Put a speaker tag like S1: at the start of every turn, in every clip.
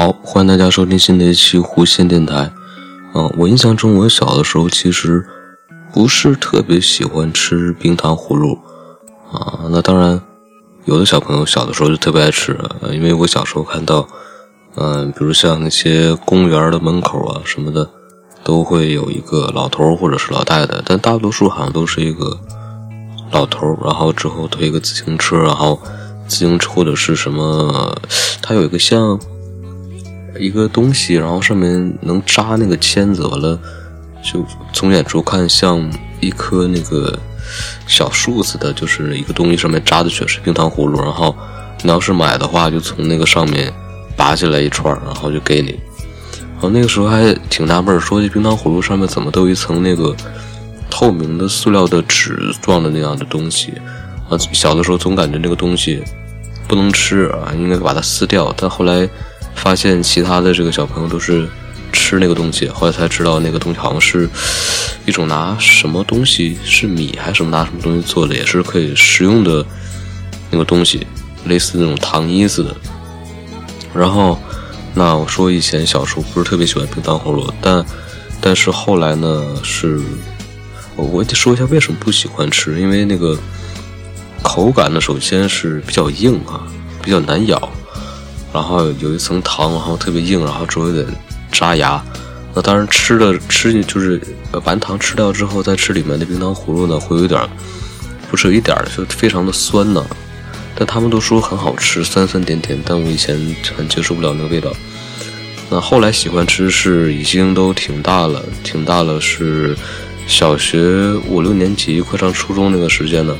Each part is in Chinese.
S1: 好，欢迎大家收听新的一期弧线电台。嗯，我印象中，我小的时候其实不是特别喜欢吃冰糖葫芦啊。那当然，有的小朋友小的时候就特别爱吃，因为我小时候看到，嗯，比如像那些公园的门口啊什么的，都会有一个老头或者是老太太，但大多数好像都是一个老头，然后之后推一个自行车，然后自行车或者是什么，它有一个像。一个东西，然后上面能扎那个签子，完了就从远处看像一棵那个小树似的，就是一个东西上面扎的全是冰糖葫芦。然后你要是买的话，就从那个上面拔下来一串，然后就给你。然后那个时候还挺纳闷，说这冰糖葫芦上面怎么都有一层那个透明的塑料的纸状的那样的东西啊？小的时候总感觉那个东西不能吃啊，应该把它撕掉。但后来。发现其他的这个小朋友都是吃那个东西，后来才知道那个东西好像是一种拿什么东西是米还是什么拿什么东西做的，也是可以食用的那个东西，类似那种糖衣似的。然后，那我说以前小时候不是特别喜欢冰糖葫芦，但但是后来呢，是我得说一下为什么不喜欢吃，因为那个口感呢，首先是比较硬啊，比较难咬。然后有一层糖，然后特别硬，然后之后有点扎牙。那当然吃的吃进就是完糖吃掉之后，再吃里面的冰糖葫芦呢，会有点不是有一点就非常的酸呢。但他们都说很好吃，酸酸甜甜，但我以前很接受不了那个味道。那后来喜欢吃是已经都挺大了，挺大了是小学五六年级快上初中那个时间呢。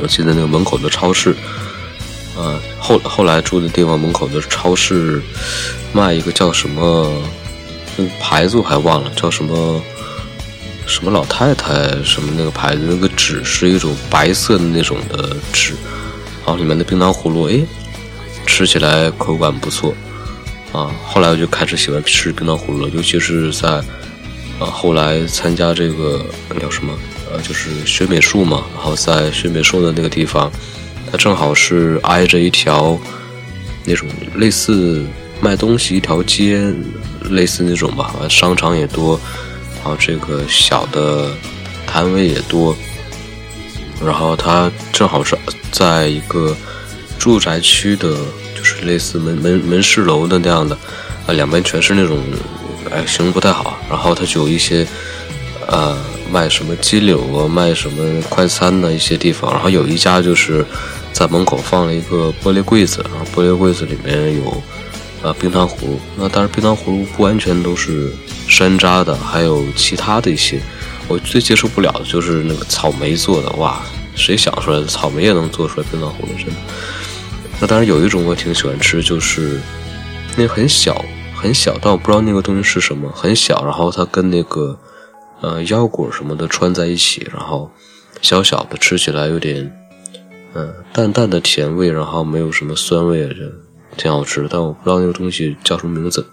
S1: 我记得那个门口的超市。呃，后后来住的地方门口的超市卖一个叫什么，那个牌子我还忘了，叫什么什么老太太什么那个牌子，那个纸是一种白色的那种的纸，然后里面的冰糖葫芦，哎，吃起来口感不错啊。后来我就开始喜欢吃冰糖葫芦了，尤其是在啊后来参加这个叫什么呃，就是学美术嘛，然后在学美术的那个地方。它正好是挨着一条那种类似卖东西一条街，类似那种吧，商场也多，然后这个小的摊位也多，然后它正好是在一个住宅区的，就是类似门门门市楼的那样的，啊，两边全是那种，哎，形容不太好，然后它就有一些，呃。卖什么鸡柳啊，卖什么快餐的一些地方，然后有一家就是在门口放了一个玻璃柜子，然后玻璃柜子里面有呃冰糖葫芦。那当然，冰糖葫芦不完全都是山楂的，还有其他的一些。我最接受不了的就是那个草莓做的，哇，谁想出来的草莓也能做出来冰糖葫芦？真的。那当然有一种我挺喜欢吃，就是那很小很小，但我不知道那个东西是什么，很小，然后它跟那个。呃，腰果什么的串在一起，然后小小的，吃起来有点，嗯，淡淡的甜味，然后没有什么酸味，这挺好吃。但我不知道那个东西叫什么名字。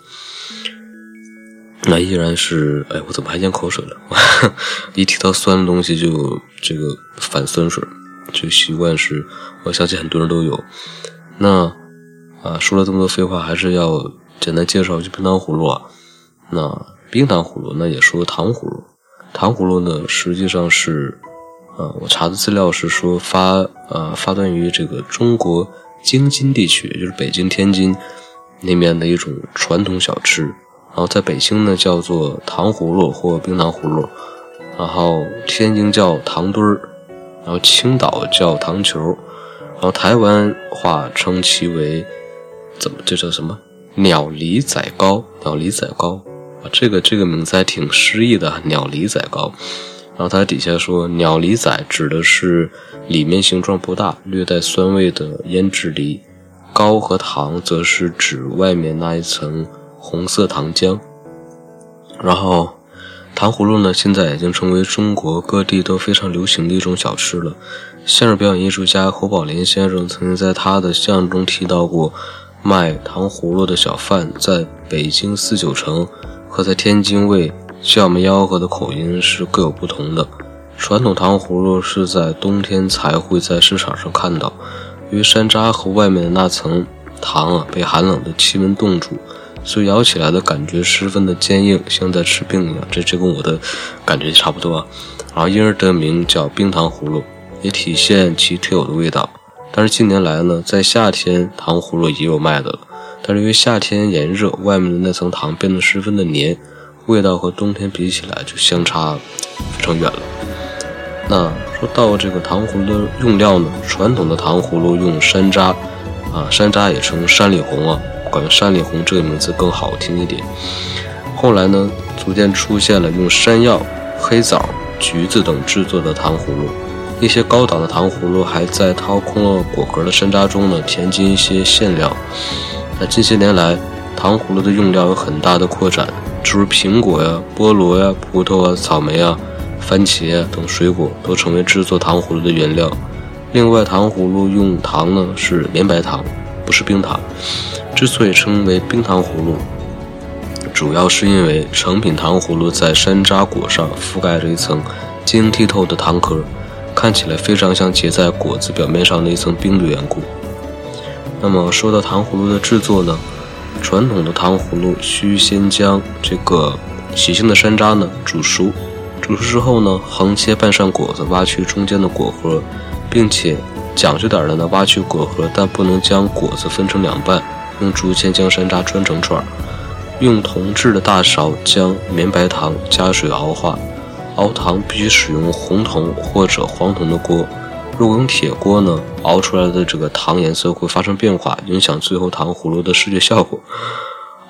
S1: 那依然是，哎，我怎么还咽口水了？一提到酸的东西就这个反酸水，这个习惯是，我相信很多人都有。那啊，说了这么多废话，还是要简单介绍一下冰糖葫芦啊。那冰糖葫芦，那也说糖葫芦。糖葫芦呢，实际上是，呃，我查的资料是说发，呃，发端于这个中国京津地区，也就是北京、天津那边的一种传统小吃。然后在北京呢叫做糖葫芦或冰糖葫芦，然后天津叫糖墩儿，然后青岛叫糖球，然后台湾话称其为怎么这叫什么鸟梨仔糕？鸟梨仔糕。这个这个名字还挺诗意的，鸟梨仔糕。然后它底下说，鸟梨仔指的是里面形状不大、略带酸味的腌制梨，糕和糖则是指外面那一层红色糖浆。然后糖葫芦呢，现在已经成为中国各地都非常流行的一种小吃了。相声表演艺术家侯宝林先生曾经在他的相声中提到过，卖糖葫芦的小贩在北京四九城。和在天津为叫卖吆喝的口音是各有不同的。传统糖葫芦是在冬天才会在市场上看到，因为山楂和外面的那层糖啊被寒冷的气温冻住，所以咬起来的感觉十分的坚硬，像在吃冰一样。这这跟我的感觉差不多啊。然后因而得名叫冰糖葫芦，也体现其特有的味道。但是近年来呢，在夏天糖葫芦也有卖的了，但是因为夏天炎热，外面的那层糖变得十分的黏，味道和冬天比起来就相差非常远了。那说到这个糖葫芦的用料呢，传统的糖葫芦用山楂，啊，山楂也称山里红啊，感觉山里红这个名字更好听一点。后来呢，逐渐出现了用山药、黑枣、橘子等制作的糖葫芦，一些高档的糖葫芦还在掏空了果壳的山楂中呢填进一些馅料。那近些年来，糖葫芦的用料有很大的扩展，诸如苹果呀、菠萝呀、葡萄啊、草莓啊。番茄啊等水果都成为制作糖葫芦的原料。另外，糖葫芦用糖呢是绵白糖，不是冰糖。之所以称为冰糖葫芦，主要是因为成品糖葫芦在山楂果上覆盖着一层晶莹剔透的糖壳，看起来非常像结在果子表面上的一层冰的缘故。那么说到糖葫芦的制作呢，传统的糖葫芦需先将这个喜庆的山楂呢煮熟。煮熟之后呢，横切半扇果子，挖去中间的果核，并且讲究点的呢，挖去果核，但不能将果子分成两半，用竹签将山楂穿成串，用铜制的大勺将绵白糖加水熬化。熬糖必须使用红铜或者黄铜的锅，如果用铁锅呢，熬出来的这个糖颜色会发生变化，影响最后糖葫芦的视觉效果。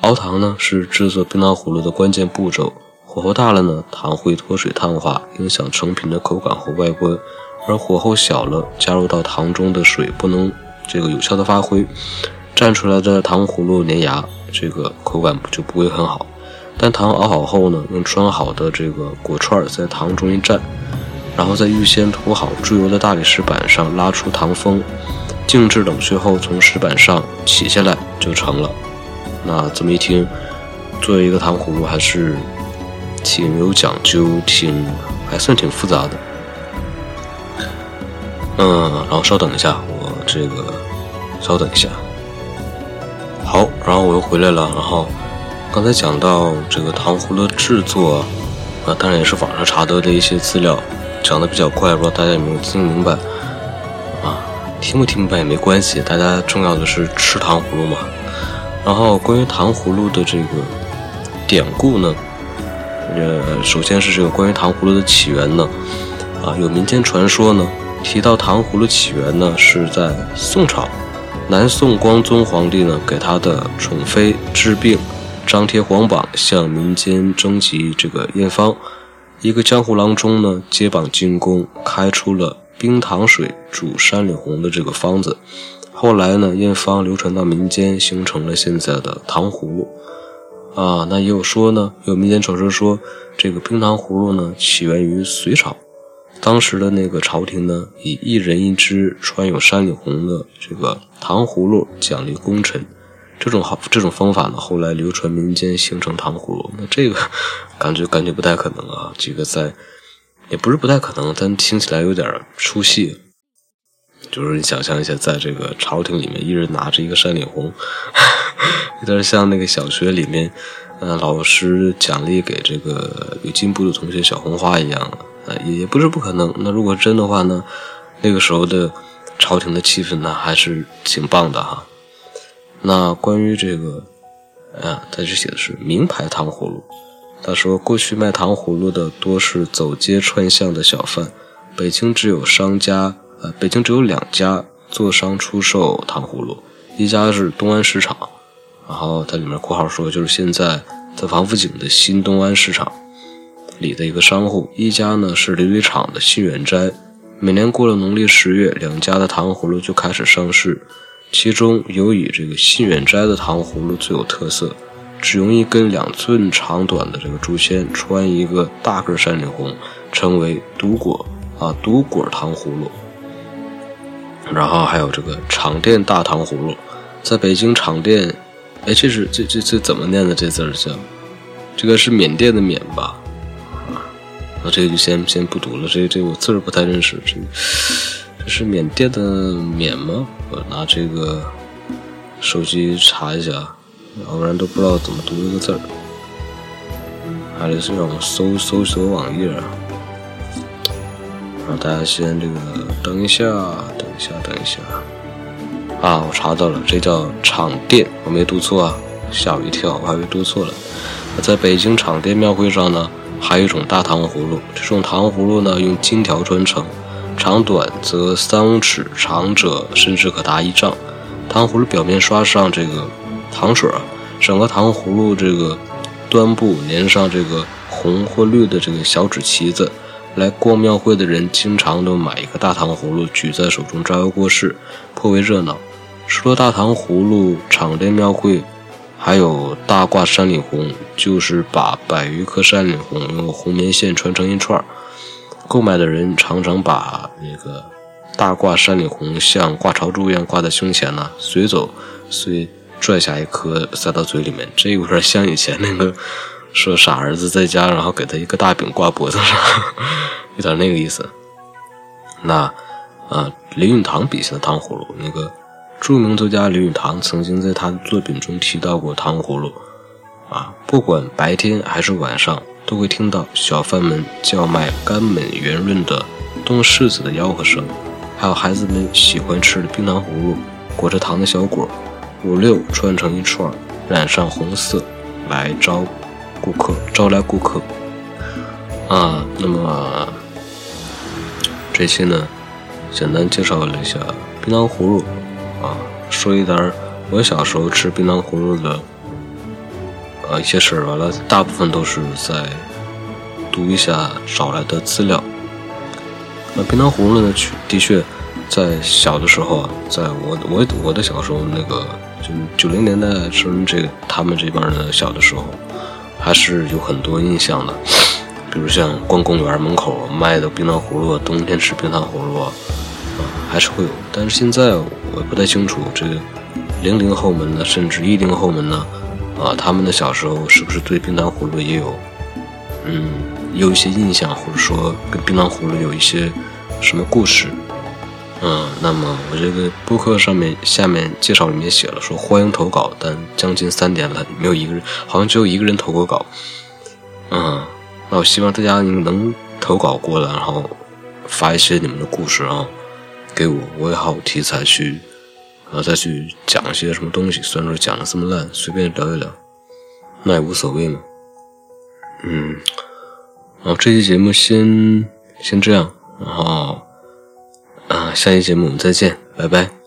S1: 熬糖呢，是制作冰糖葫芦的关键步骤。火候大了呢，糖会脱水碳化，影响成品的口感和外观；而火候小了，加入到糖中的水不能这个有效的发挥，蘸出来的糖葫芦粘牙，这个口感就不会很好。但糖熬好后呢，用穿好的这个果串在糖中一蘸，然后在预先涂好猪油的大理石板上拉出糖封，静置冷却后从石板上起下来就成了。那这么一听，作为一个糖葫芦还是。挺有讲究，挺还算挺复杂的。嗯，然后稍等一下，我这个稍等一下。好，然后我又回来了。然后刚才讲到这个糖葫芦制作，啊，当然也是网上查到的一些资料，讲的比较快，不知道大家有没有听明白？啊，听不听明白也没关系，大家重要的是吃糖葫芦嘛。然后关于糖葫芦的这个典故呢？呃，首先是这个关于糖葫芦的起源呢，啊，有民间传说呢，提到糖葫芦起源呢是在宋朝，南宋光宗皇帝呢给他的宠妃治病，张贴皇榜向民间征集这个验方，一个江湖郎中呢接榜进宫，开出了冰糖水煮山里红的这个方子，后来呢验方流传到民间，形成了现在的糖葫芦。啊，那也有说呢，有民间传说说，这个冰糖葫芦呢起源于隋朝，当时的那个朝廷呢以一人一只穿有山里红的这个糖葫芦奖励功臣，这种好这种方法呢后来流传民间形成糖葫芦，那这个感觉感觉不太可能啊，这个在也不是不太可能，但听起来有点出戏。就是你想象一下，在这个朝廷里面，一人拿着一个山里红，有点像那个小学里面，呃，老师奖励给这个有进步的同学小红花一样，呃，也不是不可能。那如果真的话呢，那个时候的朝廷的气氛呢，还是挺棒的哈。那关于这个，啊，他这写的是名牌糖葫芦。他说，过去卖糖葫芦的多是走街串巷的小贩，北京只有商家。呃，北京只有两家做商出售糖葫芦，一家是东安市场，然后它里面括号说就是现在在王府井的新东安市场里的一个商户，一家呢是琉璃厂的新远斋。每年过了农历十月，两家的糖葫芦就开始上市，其中有以这个信远斋的糖葫芦最有特色，只用一根两寸长短的这个竹签穿一个大个山里红，称为独果啊独果糖葫芦。然后还有这个厂店大糖葫芦，在北京厂店，哎，这是这这这怎么念的？这字儿叫，这个是缅甸的缅吧？啊，那这个就先先不读了，这这我字儿不太认识。这这是缅甸的缅吗？我拿这个手机查一下，要不然都不知道怎么读这个字儿，还得是让我搜搜索网页啊。让大家先这个等一下，等一下，等一下。啊，我查到了，这叫场店，我没读错啊，吓我一跳，我还以为读错了。在北京场店庙会上呢，还有一种大糖葫芦，这种糖葫芦呢用金条穿成，长短则三五尺，长者甚至可达一丈。糖葫芦表面刷上这个糖水儿，整个糖葫芦这个端部粘上这个红或绿的这个小纸旗子。来逛庙会的人经常都买一个大糖葫芦举在手中招摇过市，颇为热闹。除了大糖葫芦，场店庙会还有大挂山里红，就是把百余颗山里红用红棉线穿成一串购买的人常常把那个大挂山里红像挂朝珠一样挂在胸前呢，随走随拽下一颗塞到嘴里面。这有点像以前那个说傻儿子在家，然后给他一个大饼挂脖子上，有点那个意思。那啊，林语堂笔下的糖葫芦那个。著名作家林语堂曾经在他的作品中提到过糖葫芦，啊，不管白天还是晚上，都会听到小贩们叫卖甘美圆润的冻柿子的吆喝声，还有孩子们喜欢吃的冰糖葫芦，裹着糖的小果，五六串成一串，染上红色，来招顾客，招来顾客。啊，那么这期呢，简单介绍了一下冰糖葫芦。啊，说一点我小时候吃冰糖葫芦的呃一些事儿，完了，大部分都是在读一下找来的资料。那冰糖葫芦呢，的确在小的时候，在我我我的小时候，那个就九零年代生这个他们这帮人小的时候，还是有很多印象的。比如像逛公园门口卖的冰糖葫芦，冬天吃冰糖葫芦。还是会有，但是现在我不太清楚，这个零零后们呢，甚至一零后们呢，啊，他们的小时候是不是对冰糖葫芦也有，嗯，有一些印象，或者说跟冰糖葫芦有一些什么故事？嗯，那么我这个播客上面下面介绍里面写了说欢迎投稿，但将近三点了，没有一个人，好像只有一个人投过稿。嗯，那我希望大家能投稿过来，然后发一些你们的故事啊。给我，我也好题材去，然后，再去讲一些什么东西。虽然说讲的这么烂，随便聊一聊，那也无所谓嘛。嗯，然后这期节目先先这样，然后，啊，下期节目我们再见，拜拜。